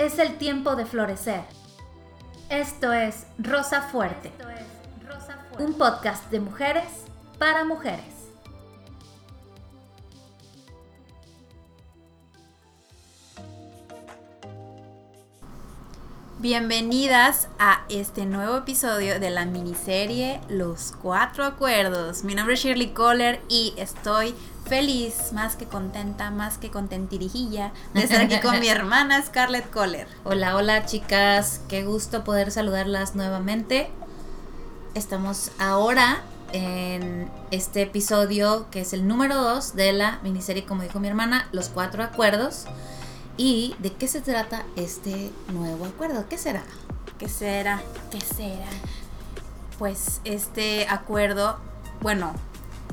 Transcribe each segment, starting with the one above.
Es el tiempo de florecer. Esto es Rosa Fuerte, un podcast de mujeres para mujeres. Bienvenidas a este nuevo episodio de la miniserie Los Cuatro Acuerdos. Mi nombre es Shirley Kohler y estoy feliz, más que contenta, más que contentirijilla de estar aquí con mi hermana Scarlett Kohler. Hola, hola chicas, qué gusto poder saludarlas nuevamente. Estamos ahora en este episodio que es el número 2 de la miniserie, como dijo mi hermana, Los Cuatro Acuerdos. ¿Y de qué se trata este nuevo acuerdo? ¿Qué será? ¿Qué será? ¿Qué será? Pues este acuerdo, bueno,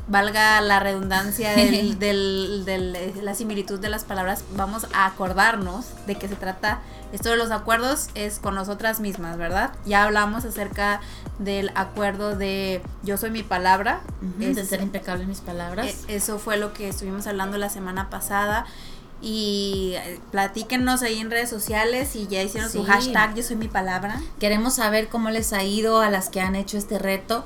valga la redundancia del, del, la similitud de las palabras, vamos a acordarnos de qué se trata. Esto de los acuerdos es con nosotras mismas, ¿verdad? Ya hablamos acerca del acuerdo de yo soy mi palabra. de ser impecable en mis palabras. E, eso fue lo que estuvimos hablando la semana pasada. Y eh, platíquenos ahí en redes sociales y ya hicieron su hashtag yo soy mi palabra. Queremos saber cómo les ha ido a las que han hecho este reto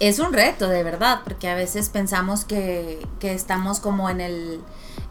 es un reto, de verdad, porque a veces pensamos que, que estamos como en el,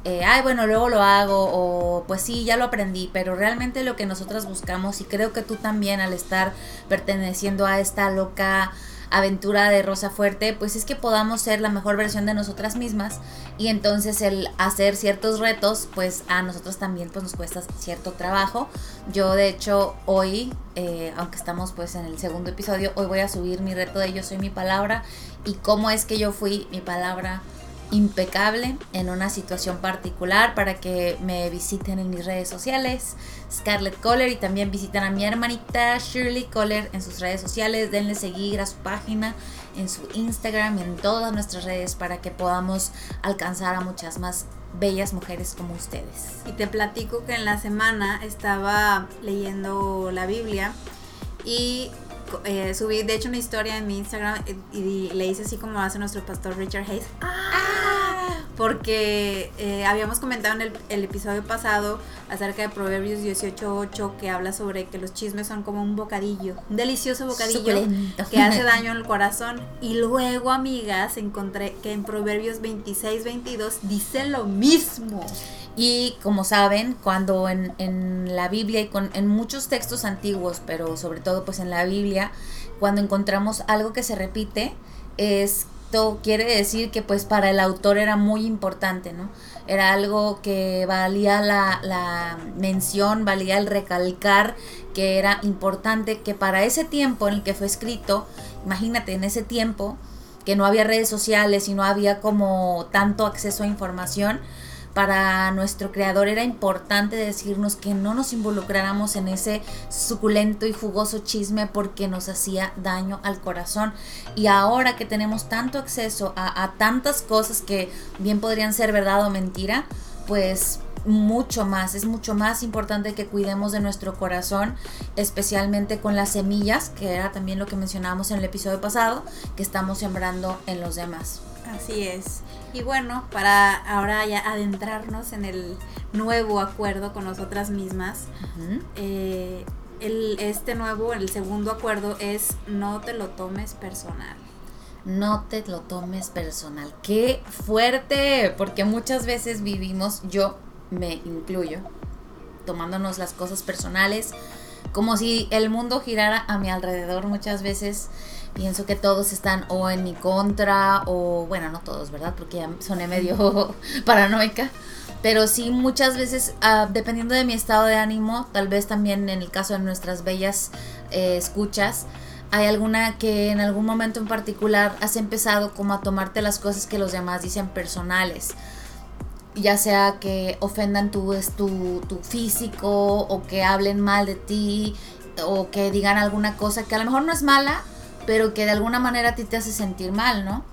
eh, ay, bueno, luego lo hago, o pues sí, ya lo aprendí, pero realmente lo que nosotras buscamos, y creo que tú también al estar perteneciendo a esta loca aventura de Rosa Fuerte, pues es que podamos ser la mejor versión de nosotras mismas y entonces el hacer ciertos retos, pues a nosotros también pues nos cuesta cierto trabajo. Yo de hecho hoy, eh, aunque estamos pues en el segundo episodio, hoy voy a subir mi reto de Yo soy mi palabra y cómo es que yo fui mi palabra impecable en una situación particular para que me visiten en mis redes sociales, Scarlett Kohler, y también visiten a mi hermanita Shirley Kohler en sus redes sociales. Denle seguir a su página en su Instagram, en todas nuestras redes para que podamos alcanzar a muchas más bellas mujeres como ustedes. Y te platico que en la semana estaba leyendo la Biblia y eh, subí de hecho una historia en mi Instagram y, le hice así como hace nuestro pastor Richard Hayes. ¡Ah! Porque eh, habíamos comentado en el, episodio pasado acerca de Proverbios 18.8 que habla sobre que los chismes son como un bocadillo, un delicioso bocadillo que hace daño al corazón. Y luego, amigas, encontré que en Proverbios 26.22 dice lo mismo. Y como saben, cuando en, en la Biblia y con, en muchos textos antiguos, pero sobre todo pues en la Biblia, cuando encontramos algo que se repite, esto quiere decir que pues para el autor era muy importante, ¿no? Era algo que valía la, la mención, valía el recalcar que era importante, que para ese tiempo en el que fue escrito, imagínate, en ese tiempo que no había redes sociales y no había como tanto acceso a información, para nuestro creador era importante decirnos que no nos involucráramos en ese suculento y jugoso chisme porque nos hacía daño al corazón. Y ahora que tenemos tanto acceso a, tantas cosas que bien podrían ser verdad o mentira, pues mucho más, es mucho más importante que cuidemos de nuestro corazón, especialmente con las semillas, que era también lo que mencionábamos en el episodio pasado, que estamos sembrando en los demás. Así es. Y bueno, para ahora ya adentrarnos en el nuevo acuerdo con nosotras mismas, eh, el, este nuevo, el segundo acuerdo es no te lo tomes personal. No te lo tomes personal. Qué fuerte, porque muchas veces vivimos, yo me incluyo, tomándonos las cosas personales, como si el mundo girara a mi alrededor muchas veces pienso que todos están o en mi contra o bueno, no todos, ¿verdad? Porque ya soné medio paranoica. Pero sí, muchas veces, ah, dependiendo de mi estado de ánimo, tal vez también en el caso de nuestras bellas eh, escuchas, hay alguna que en algún momento en particular has empezado como a tomarte las cosas que los demás dicen personales. Ya sea que ofendan tu, tu, tu físico o que hablen mal de ti o que digan alguna cosa que a lo mejor no es mala, pero que de alguna manera a ti te hace sentir mal, ¿no?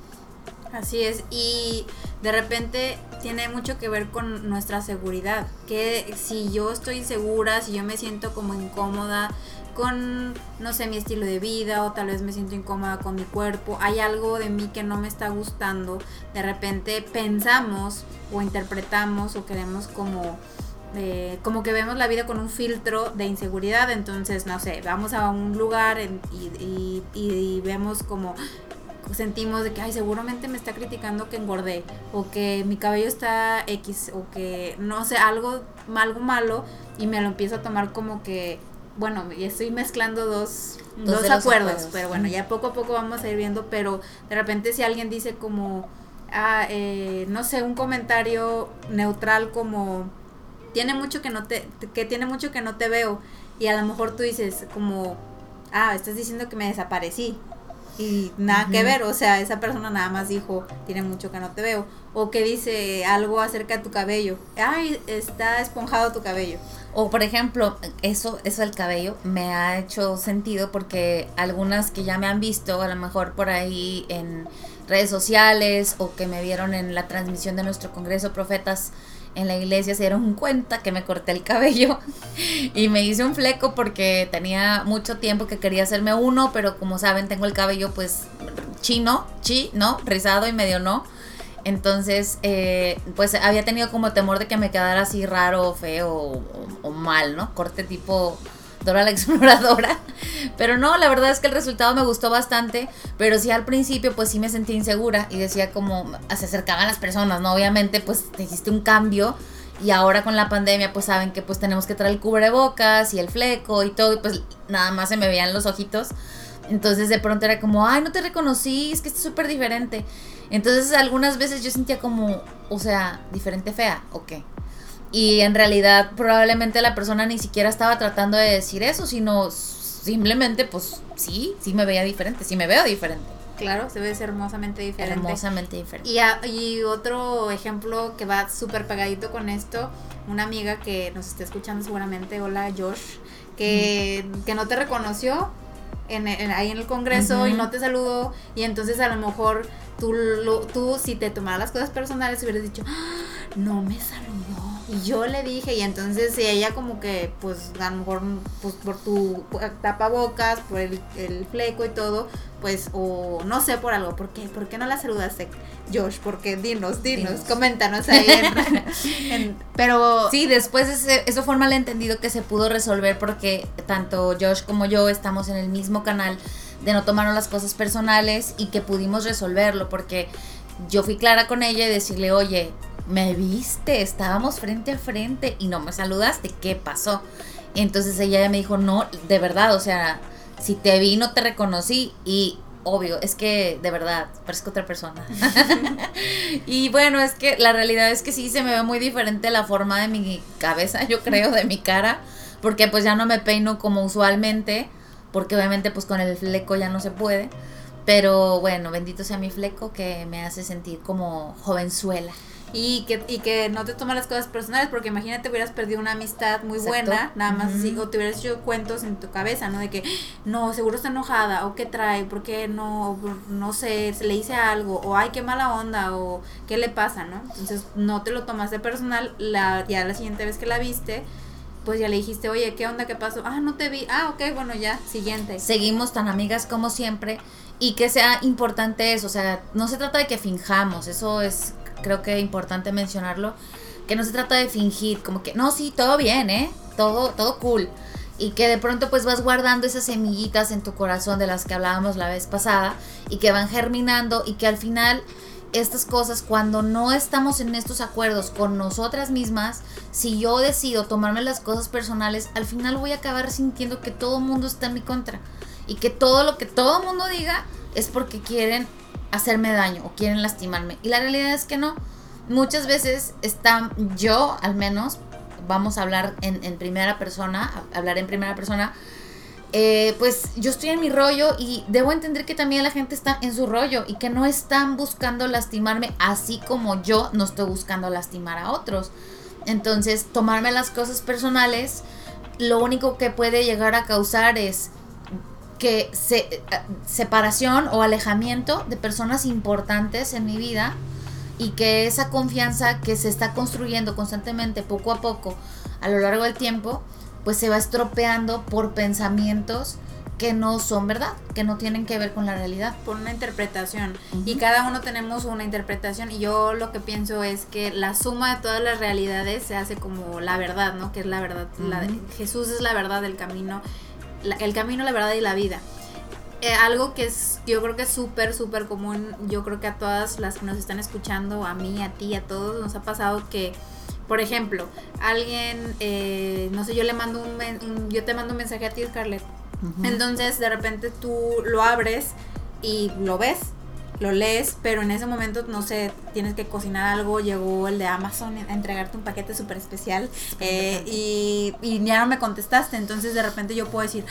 Así es, y de repente tiene mucho que ver con nuestra seguridad, que si yo estoy segura, si yo me siento como incómoda con, no sé, mi estilo de vida o tal vez me siento incómoda con mi cuerpo, hay algo de mí que no me está gustando, de repente pensamos o interpretamos o queremos como eh, como que vemos la vida con un filtro de inseguridad, entonces, no sé, vamos a un lugar y, y, vemos como sentimos de que, ay, seguramente me está criticando que engordé, o que mi cabello está X, o que, no sé, algo, algo malo, y me lo empiezo a tomar como que, bueno, y estoy mezclando dos, dos, acuerdos, pero bueno, ya poco a poco vamos a ir viendo, pero de repente si alguien dice como, ah, eh, no sé, un comentario neutral como tiene mucho que no te, que tiene mucho que no te veo. Y a lo mejor tú dices como, ah, estás diciendo que me desaparecí. Y nada que ver, o sea, esa persona nada más dijo, tiene mucho que no te veo. O que dice algo acerca de tu cabello. Ay, está esponjado tu cabello. O por ejemplo, eso, eso del cabello me ha hecho sentido porque algunas que ya me han visto, a lo mejor por ahí en redes sociales o que me vieron en la transmisión de nuestro Congreso Profetas en la iglesia se dieron cuenta que me corté el cabello y me hice un fleco porque tenía mucho tiempo que quería hacerme uno, pero como saben tengo el cabello pues chino, chi, ¿no? Rizado y medio no. Entonces, eh, pues había tenido como temor de que me quedara así raro, feo o, o mal, ¿no? Corte tipo Dora la exploradora. Pero no, la verdad es que el resultado me gustó bastante, pero sí al principio pues sí me sentí insegura y decía como se acercaban las personas, ¿no? Obviamente pues hiciste un cambio y ahora con la pandemia pues saben que pues tenemos que traer el cubrebocas y el fleco y todo y pues nada más se me veían los ojitos. Entonces de pronto era como, ay, no te reconocí, es que es súper diferente. Entonces algunas veces yo sentía como, o sea, diferente fea, ¿o qué? Y en realidad probablemente la persona ni siquiera estaba tratando de decir eso, sino simplemente pues sí, sí me veía diferente, sí me veo diferente. Claro, se ve hermosamente diferente. Hermosamente diferente. Y, y otro ejemplo que va súper pegadito con esto, una amiga que nos está escuchando seguramente, hola Josh, que, que no te reconoció en, ahí en el congreso y no te saludó y entonces a lo mejor tú, tú si te tomaras las cosas personales hubieras dicho, ¡Ah! no me saludó y yo le dije, y entonces ella como que, pues a lo mejor, pues por tu tapabocas, por el, el fleco y todo, pues, o no sé por algo, ¿por qué? ¿Por qué no la saludaste, Josh? Porque dinos, dinos, coméntanos ahí. pero... Sí, después ese, eso fue un malentendido que se pudo resolver porque tanto Josh como yo estamos en el mismo canal de no tomarnos las cosas personales y que pudimos resolverlo porque yo fui clara con ella y decirle, oye, me viste, estábamos frente a frente y no me saludaste, ¿qué pasó? Entonces ella me dijo, no, de verdad, o sea, si te vi no te reconocí y obvio, es que de verdad, parezco otra persona. y bueno, es que la realidad es que sí se me ve muy diferente la forma de mi cabeza, yo creo, de mi cara, porque pues ya no me peino como usualmente, porque obviamente pues con el fleco ya no se puede. Pero bueno, bendito sea mi fleco que me hace sentir como jovenzuela y que, y que no te tomas las cosas personales, porque imagínate hubieras perdido una amistad muy buena, nada más así, o te hubieras hecho cuentos en tu cabeza, ¿no? De que, no, seguro está enojada, o qué trae, por qué no, no sé, se le hice algo, o ay, qué mala onda, o qué le pasa, ¿no? Entonces no te lo tomaste personal, la, ya la siguiente vez que la viste, pues ya le dijiste, oye, ¿qué onda? ¿Qué pasó? Ah, no te vi. Ah, ok, bueno, ya, siguiente. Seguimos tan amigas como siempre y que sea importante eso, o sea, no se trata de que finjamos, eso es creo que es importante mencionarlo, que no se trata de fingir, como que, no, sí, todo bien, ¿eh? Todo, todo cool. Y que de pronto pues vas guardando esas semillitas en tu corazón de las que hablábamos la vez pasada y que van germinando y que al final estas cosas cuando no estamos en estos acuerdos con nosotras mismas, si yo decido tomarme las cosas personales, al final voy a acabar sintiendo que todo el mundo está en mi contra y que todo lo que todo mundo diga es porque quieren hacerme daño o quieren lastimarme. Y la realidad es que no. Muchas veces está yo, al menos, vamos a hablar en, primera persona, hablar en primera persona, eh, pues yo estoy en mi rollo y debo entender que también la gente está en su rollo y que no están buscando lastimarme así como yo no estoy buscando lastimar a otros. Entonces, tomarme las cosas personales, lo único que puede llegar a causar es que se, eh, separación o alejamiento de personas importantes en mi vida y que esa confianza que se está construyendo constantemente poco a poco a lo largo del tiempo, pues se va estropeando por pensamientos que no son verdad, que no tienen que ver con la realidad. Por una interpretación. Y cada uno tenemos una interpretación. Y yo lo que pienso es que la suma de todas las realidades se hace como la verdad, ¿no? Que es la verdad. la Jesús es la verdad, el camino. El camino, la verdad y la vida. Eh, algo que es, yo creo que es súper, súper común. Yo creo que a todas las que nos están escuchando, a mí, a ti, a todos, nos ha pasado que por ejemplo, alguien, eh, no sé, yo le mando un, yo te mando un mensaje a ti, Scarlett, entonces de repente tú lo abres y lo ves, lo lees, pero en ese momento, no sé, tienes que cocinar algo, llegó el de Amazon a entregarte un paquete súper especial eh, y, ya no me contestaste, entonces de repente yo puedo decir,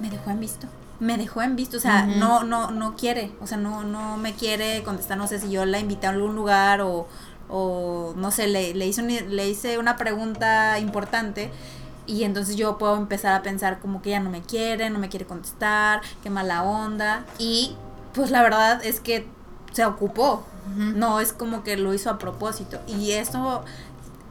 me dejó en visto. Me dejó en visto, o sea, no, no, no quiere, o sea, no, no me quiere contestar, no sé si yo la invité a algún lugar o, o no sé, le, le, hice le hice una pregunta importante y entonces yo puedo empezar a pensar como que ya no me quiere, no me quiere contestar, qué mala onda. Y pues la verdad es que se ocupó. No es como que lo hizo a propósito. Y esto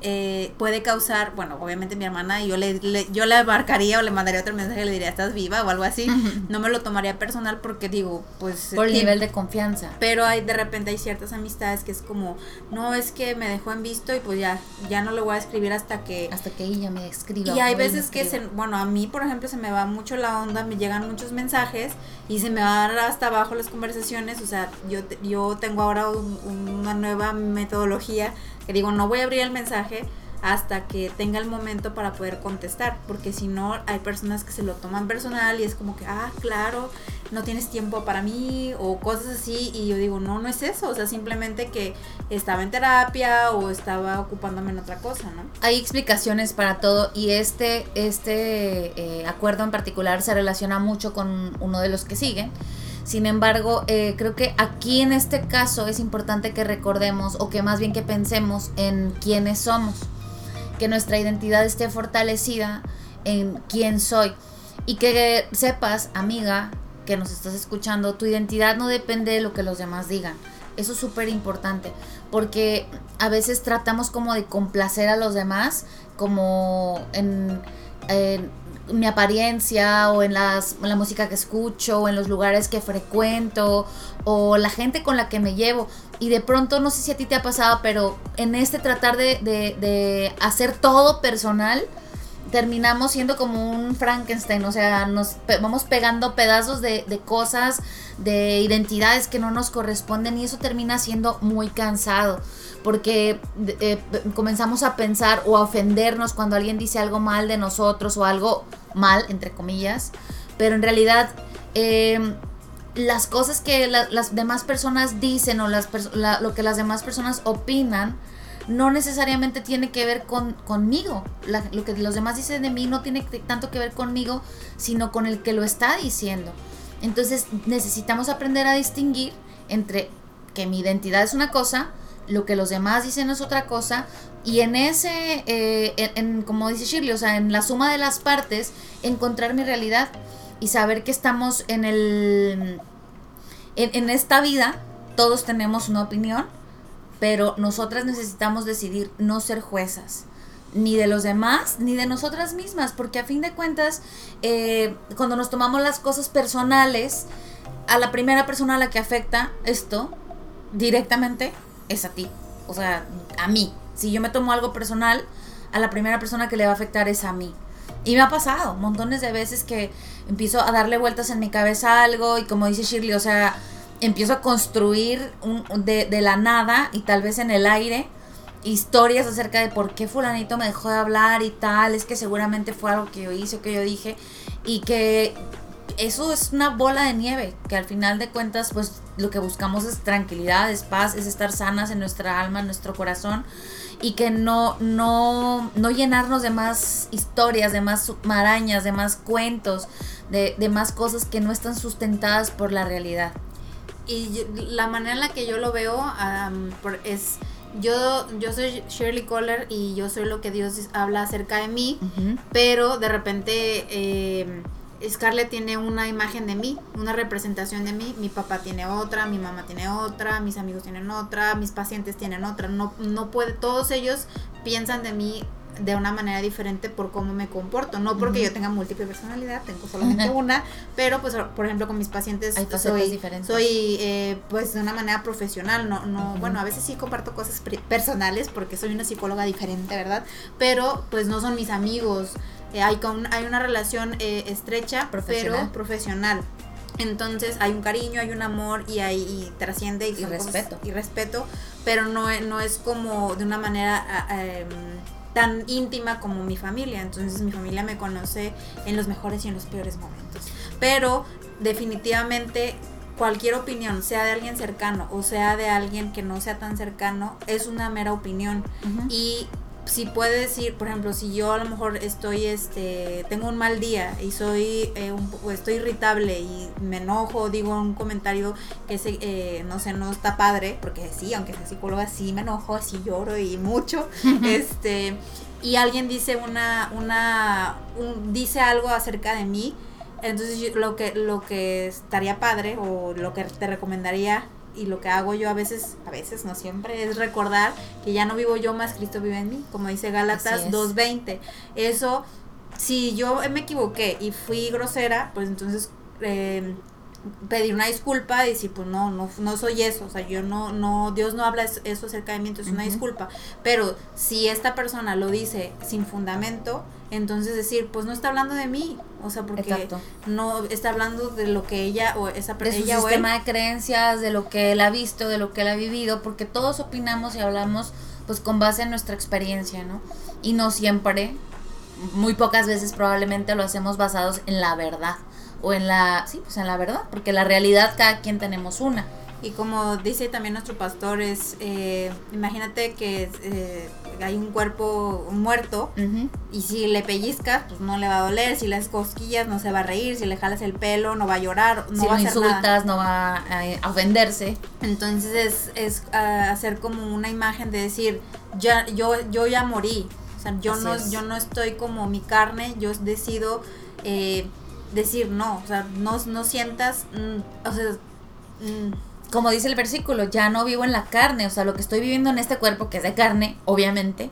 eh, puede causar, bueno, obviamente mi hermana, yo le, yo le marcaría o le mandaría otro mensaje, le diría, ¿estás viva? o algo así. No me lo tomaría personal porque digo, pues... Por el nivel de confianza. Pero hay de repente hay ciertas amistades que es como, no, es que me dejó en visto y pues ya, ya no le voy a escribir hasta que... Hasta que ella me escriba. Y hay veces que, se, bueno, a mí, por ejemplo, se me va mucho la onda, me llegan muchos mensajes y se me van hasta abajo las conversaciones, o sea, yo, yo tengo ahora una nueva metodología que digo, no voy a abrir el mensaje hasta que tenga el momento para poder contestar, porque si no hay personas que se lo toman personal y es como que, ah, claro, no tienes tiempo para mí o cosas así y yo digo, no, no es eso, o sea, simplemente que estaba en terapia o estaba ocupándome en otra cosa, ¿no? Hay explicaciones para todo y este, este eh, acuerdo en particular se relaciona mucho con uno de los que siguen sin embargo, eh, creo que aquí en este caso es importante que recordemos o que más bien que pensemos en quiénes somos, que nuestra identidad esté fortalecida en quién soy y que sepas, amiga, que nos estás escuchando, tu identidad no depende de lo que los demás digan. Eso es súper importante, porque a veces tratamos como de complacer a los demás, como en, en mi apariencia o en, las, la música que escucho o en los lugares que frecuento o la gente con la que me llevo. Y de pronto, no sé si a ti te ha pasado, pero en este tratar de, de hacer todo personal, terminamos siendo como un Frankenstein, o sea, nos vamos pegando pedazos de, cosas, de identidades que no nos corresponden y eso termina siendo muy cansado, porque eh, comenzamos a pensar o a ofendernos cuando alguien dice algo mal de nosotros o algo mal, entre comillas, pero en realidad... Eh, las cosas que las demás personas dicen o las lo que las demás personas opinan no necesariamente tiene que ver con, conmigo. lo que los demás dicen de mí no tiene tanto que ver conmigo, sino con el que lo está diciendo. Entonces necesitamos aprender a distinguir entre que mi identidad es una cosa, lo que los demás dicen es otra cosa, y en ese, eh, en, como dice Shirley, o sea, en la suma de las partes, encontrar mi realidad y saber que estamos en el... En, en esta vida, todos tenemos una opinión, pero nosotras necesitamos decidir no ser juezas ni de los demás, ni de nosotras mismas, porque a fin de cuentas, eh, cuando nos tomamos las cosas personales, a la primera persona a la que afecta esto directamente es a ti, o sea, a mí. Si yo me tomo algo personal, a la primera persona que le va a afectar es a mí. Y me ha pasado montones de veces que empiezo a darle vueltas en mi cabeza algo y como dice Shirley, o sea, empiezo a construir de, de, la nada y tal vez en el aire historias acerca de por qué fulanito me dejó de hablar y tal, es que seguramente fue algo que yo hice o que yo dije y que eso es una bola de nieve, que al final de cuentas pues lo que buscamos es tranquilidad, es paz, es estar sanas en nuestra alma, en nuestro corazón y que no, no, no llenarnos de más historias, de más marañas, de más cuentos, de, de más cosas que no están sustentadas por la realidad y la manera en la que yo lo veo es yo yo soy Shirley Kohler y yo soy lo que Dios habla acerca de mí pero de repente eh, Scarlett tiene una imagen de mí una representación de mí mi papá tiene otra mi mamá tiene otra mis amigos tienen otra mis pacientes tienen otra no no puede todos ellos piensan de mí de una manera diferente por cómo me comporto. No porque yo tenga múltiple personalidad, tengo solamente una, pero pues por ejemplo con mis pacientes soy, diferentes. soy eh, pues de una manera profesional, no, no, bueno, a veces sí comparto cosas personales porque soy una psicóloga diferente, ¿verdad? Pero pues no son mis amigos. Eh, hay, con, hay una relación eh, estrecha, pero profesional. Entonces hay un cariño, hay un amor y hay y trasciende y, respeto. y respeto, pero no, no es como de una manera em, tan íntima como mi familia. Entonces mi familia me conoce en los mejores y en los peores momentos. Pero definitivamente cualquier opinión, sea de alguien cercano o sea de alguien que no sea tan cercano, es una mera opinión. Y si puede decir, por ejemplo, si yo a lo mejor estoy, este, tengo un mal día y soy, eh, un, estoy irritable y me enojo, digo un comentario que se, eh, no sé, no está padre, porque sí, aunque sea psicóloga, sí me enojo, sí lloro y mucho, este, y alguien dice una, una, dice algo acerca de mí, entonces lo que, lo que estaría padre o lo que te recomendaría y lo que hago yo a veces, a veces, no siempre, es recordar que ya no vivo yo más, Cristo vive en mí, como dice Gálatas 2.20. Eso, si yo me equivoqué y fui grosera, pues entonces eh, pedir una disculpa y decir, pues no, no, no soy eso, o sea, yo no, no, Dios no habla eso acerca de mí, entonces es una disculpa. Pero si esta persona lo dice sin fundamento, entonces decir, pues no está hablando de mí, o sea, porque no está hablando de lo que ella o esa persona. De su sistema de creencias, de lo que él ha visto, de lo que él ha vivido, porque todos opinamos y hablamos pues con base en nuestra experiencia, ¿no? Y no siempre, muy pocas veces probablemente lo hacemos basados en la verdad o en la, sí, pues en la verdad, porque la realidad cada quien tenemos una. Y como dice también nuestro pastor, es, eh, imagínate que eh, hay un cuerpo muerto y si le pellizcas, pues no le va a doler, si le haces cosquillas no se va a reír, si le jalas el pelo no va a llorar, no va a hacer insultas no va a, ofenderse. Entonces es, es ah, hacer como una imagen de decir, ya, yo, yo ya morí, o sea, yo no, yo no estoy como mi carne, yo decido... Eh, decir no, o sea, no, no sientas, mm, o sea, mm. Como dice el versículo, ya no vivo en la carne, o sea, lo que estoy viviendo en este cuerpo, que es de carne, obviamente,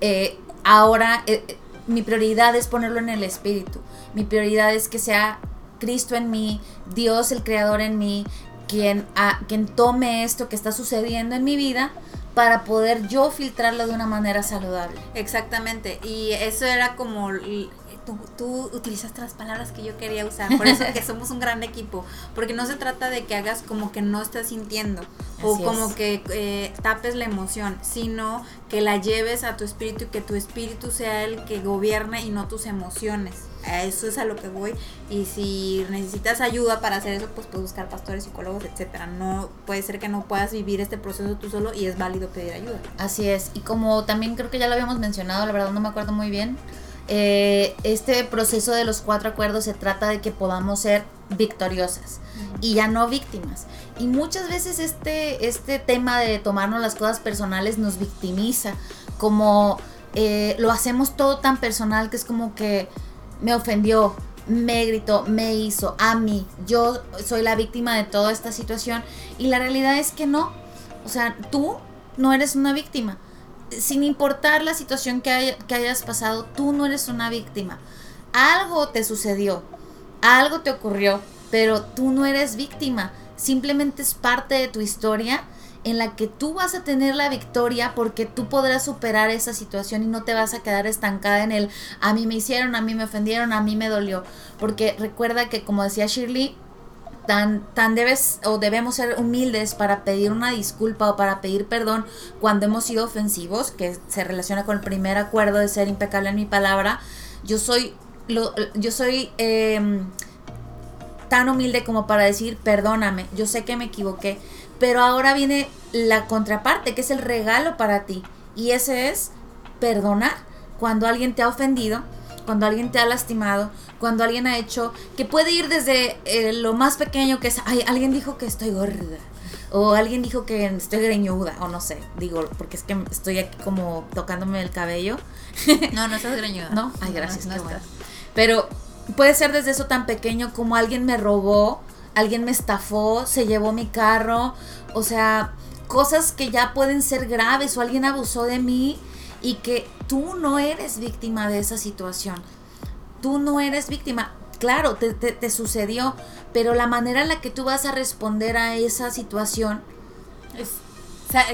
eh, ahora eh, eh, mi prioridad es ponerlo en el espíritu, mi prioridad es que sea Cristo en mí, Dios el Creador en mí, quien, a, quien tome esto que está sucediendo en mi vida para poder yo filtrarlo de una manera saludable. Exactamente, y eso era como tú, tú utilizaste las palabras que yo quería usar, por eso que somos un gran equipo, porque no se trata de que hagas como que no estás sintiendo o como que eh, tapes la emoción, sino que la lleves a tu espíritu y que tu espíritu sea el que gobierne y no tus emociones. A eso es a lo que voy. Y si necesitas ayuda para hacer eso, pues puedes buscar pastores, psicólogos, etcétera. No puede ser que no puedas vivir este proceso tú solo y es válido pedir ayuda. Así es. Y como también creo que ya lo habíamos mencionado, la verdad no me acuerdo muy bien. Eh, este proceso de los cuatro acuerdos se trata de que podamos ser victoriosas y ya no víctimas. Y muchas veces este, este tema de tomarnos las cosas personales nos victimiza, como eh, lo hacemos todo tan personal que es como que me ofendió, me gritó, me hizo, a mí, yo soy la víctima de toda esta situación y la realidad es que no, o sea, tú no eres una víctima sin importar la situación que, que hayas pasado, tú no eres una víctima. Algo te sucedió, algo te ocurrió, pero tú no eres víctima. Simplemente es parte de tu historia en la que tú vas a tener la victoria porque tú podrás superar esa situación y no te vas a quedar estancada en el a mí me hicieron, a mí me ofendieron, a mí me dolió. Porque recuerda que como decía Shirley, tan, tan debes o debemos ser humildes para pedir una disculpa o para pedir perdón cuando hemos sido ofensivos, que se relaciona con el primer acuerdo de ser impecable en mi palabra. Yo soy, lo, yo soy em, tan humilde como para decir, perdóname, yo sé que me equivoqué, pero ahora viene la contraparte, que es el regalo para ti, y ese es perdonar cuando alguien te ha ofendido cuando alguien te ha lastimado, cuando alguien ha hecho, que puede ir desde eh, lo más pequeño que es, ay, alguien dijo que estoy gorda, o alguien dijo que estoy greñuda, o no sé, digo, porque es que estoy aquí como tocándome el cabello. No, no estás greñuda. No, ay, gracias, Pero puede ser desde eso tan pequeño como alguien me robó, alguien me estafó, se llevó mi carro, o sea, cosas que ya pueden ser graves, o alguien abusó de mí y que tú no eres víctima de esa situación. Tú no eres víctima. Claro, te, te, te sucedió, pero la manera en la que tú vas a responder a esa situación es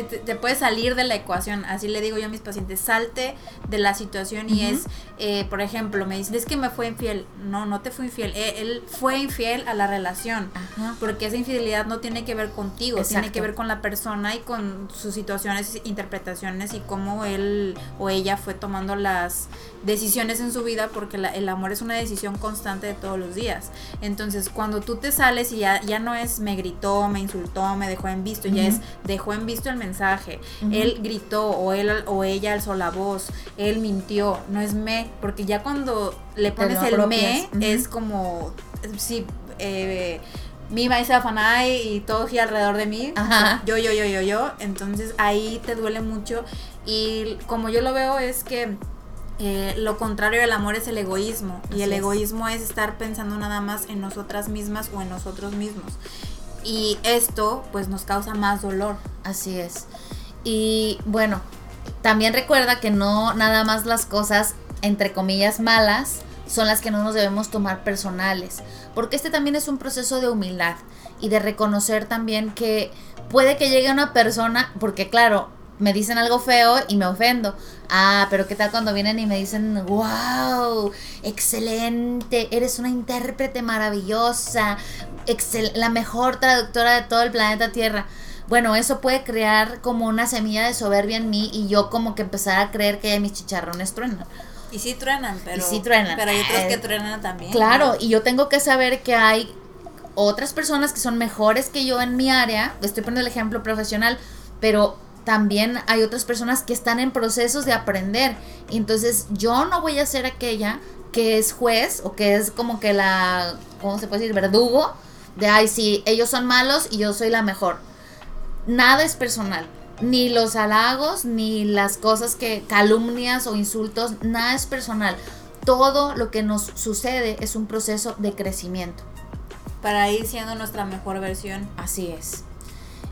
te, te puedes salir de la ecuación, así le digo yo a mis pacientes, salte de la situación y es, eh, por ejemplo, me dicen, es que me fue infiel, no, no te fue infiel, él, e, él fue infiel a la relación, porque esa infidelidad no tiene que ver contigo, tiene que ver con la persona y con sus situaciones, interpretaciones y cómo él o ella fue tomando las decisiones en su vida, porque el amor es una decisión constante de todos los días. Entonces, cuando tú te sales y ya, ya no es me gritó, me insultó, me dejó en visto, ya es dejó en visto el mensaje. Él gritó o él o ella alzó la voz. Él mintió. No es me, porque ya cuando le pones el me es como si eh, mi maíz fanay y todo gira alrededor de mí. Yo, yo, yo, yo, yo. Entonces ahí te duele mucho. Y como yo lo veo es que eh, lo contrario del amor es el egoísmo. y el egoísmo es estar pensando nada más en nosotras mismas o en nosotros mismos y esto pues nos causa más dolor. Así es. Y bueno, también recuerda que no nada más las cosas entre comillas malas son las que no nos debemos tomar personales, porque este también es un proceso de humildad y de reconocer también que puede que llegue una persona, porque claro, me dicen algo feo y me ofendo. Ah, pero ¿qué tal cuando vienen y me dicen, wow, excelente, eres una intérprete maravillosa, la mejor traductora de todo el planeta Tierra? Bueno, eso puede crear como una semilla de soberbia en mí y yo como que empezar a creer que mis chicharrones truenan. Y sí truenan, pero, y sí truenan. pero hay otros que truenan también. Claro, y yo tengo que saber que hay otras personas que son mejores que yo en mi área. Estoy poniendo el ejemplo profesional, pero también hay otras personas que están en procesos de aprender. Entonces yo no voy a ser aquella que es juez o que es como que la, ¿cómo se puede decir? Verdugo de, ay, sí, ellos son malos y yo soy la mejor. Nada es personal. Ni los halagos, ni las cosas que, calumnias o insultos, nada es personal. Todo lo que nos sucede es un proceso de crecimiento. Para ir siendo nuestra mejor versión. Así es.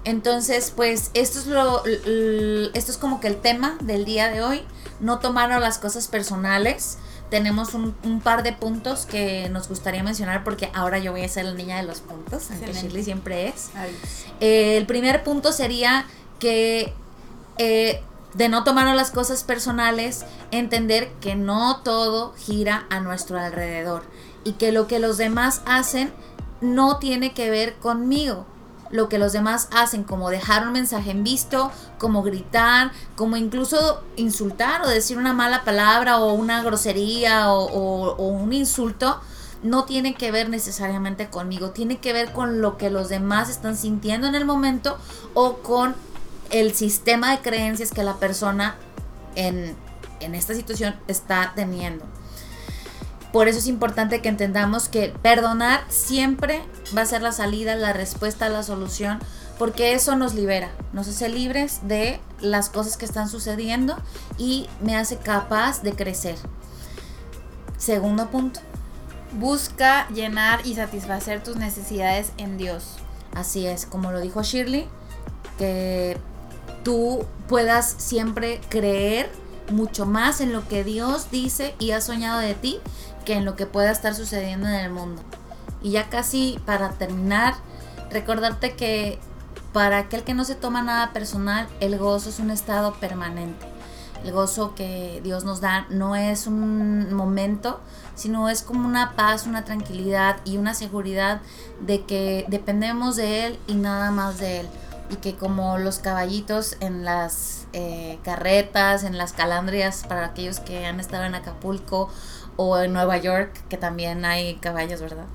Entonces, pues esto es lo esto es como que el tema del día de hoy, no tomaron las cosas personales. Tenemos un, par de puntos que nos gustaría mencionar porque ahora yo voy a ser la niña de los puntos, aunque Shirley siempre es. Eh, el primer punto sería que eh, de no tomar las cosas personales, entender que no todo gira a nuestro alrededor y que lo que los demás hacen no tiene que ver conmigo lo que los demás hacen, como dejar un mensaje en visto, como gritar, como incluso insultar o decir una mala palabra o una grosería o, un insulto, no tiene que ver necesariamente conmigo, tiene que ver con lo que los demás están sintiendo en el momento o con el sistema de creencias que la persona en, en esta situación está teniendo. Por eso es importante que entendamos que perdonar siempre va a ser la salida, la respuesta, la solución, porque eso nos libera, nos hace libres de las cosas que están sucediendo y me hace capaz de crecer. Segundo punto. Busca llenar y satisfacer tus necesidades en Dios. Así es, como lo dijo Shirley, que tú puedas siempre creer mucho más en lo que Dios dice y ha soñado de ti en lo que pueda estar sucediendo en el mundo. Y ya casi para terminar, recordarte que para aquel que no se toma nada personal, el gozo es un estado permanente. El gozo que Dios nos da no es un momento, sino es como una paz, una tranquilidad y una seguridad de que dependemos de Él y nada más de Él. Y que como los caballitos en las eh, carretas, en las calandrias, para aquellos que han estado en Acapulco o en Nueva York, que también hay caballos, ¿verdad?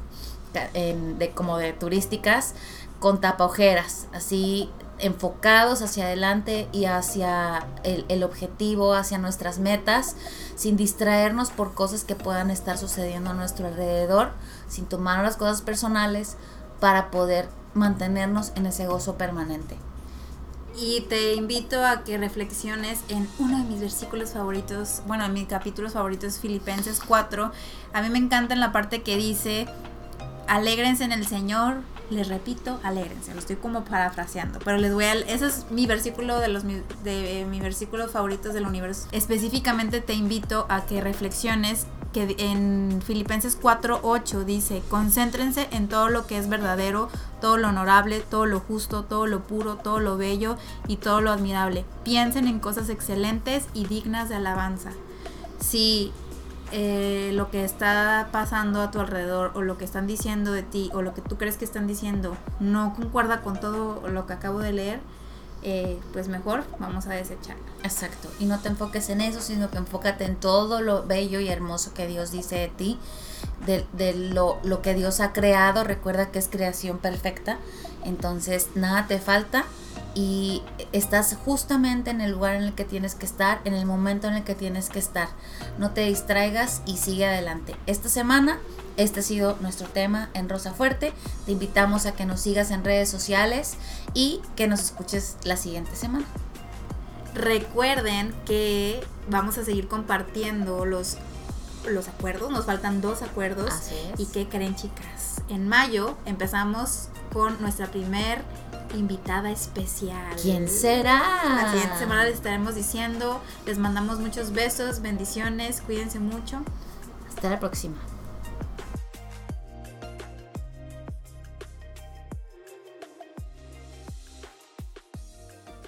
de, como de turísticas, con tapaojeras, así enfocados hacia adelante y hacia el, el, objetivo, hacia nuestras metas, sin distraernos por cosas que puedan estar sucediendo a nuestro alrededor, sin tomar las cosas personales para poder mantenernos en ese gozo permanente. Y te invito a que reflexiones en uno de mis versículos favoritos, bueno, en mis capítulos favoritos, Filipenses 4. A mí me encanta en la parte que dice, alégrense en el Señor, les repito, alégrense. Lo estoy como parafraseando, pero les voy a ese es mi versículo de los de mi versículos favoritos del universo. Específicamente te invito a que reflexiones que en Filipenses 4:8 dice, "Concéntrense en todo lo que es verdadero, todo lo honorable, todo lo justo, todo lo puro, todo lo bello y todo lo admirable. Piensen en cosas excelentes y dignas de alabanza." Si eh, lo que está pasando a tu alrededor o lo que están diciendo de ti o lo que tú crees que están diciendo no concuerda con todo lo que acabo de leer, eh, pues mejor vamos a desecharla. Exacto. Y no te enfoques en eso, sino que enfócate en todo lo bello y hermoso que Dios dice de ti, de, de lo, lo que Dios ha creado. Recuerda que es creación perfecta. Entonces, nada te falta y estás justamente en el lugar en el que tienes que estar, en el momento en el que tienes que estar. No te distraigas y sigue adelante. Esta semana, este ha sido nuestro tema en Rosa Fuerte. Te invitamos a que nos sigas en redes sociales y que nos escuches la siguiente semana. Recuerden que vamos a seguir compartiendo los, los acuerdos. Nos faltan dos acuerdos. Así es. ¿Y qué creen, chicas? En mayo empezamos con nuestra primer invitada especial. ¿Quién será? La siguiente semana les estaremos diciendo. Les mandamos muchos besos, bendiciones, cuídense mucho. Hasta la próxima.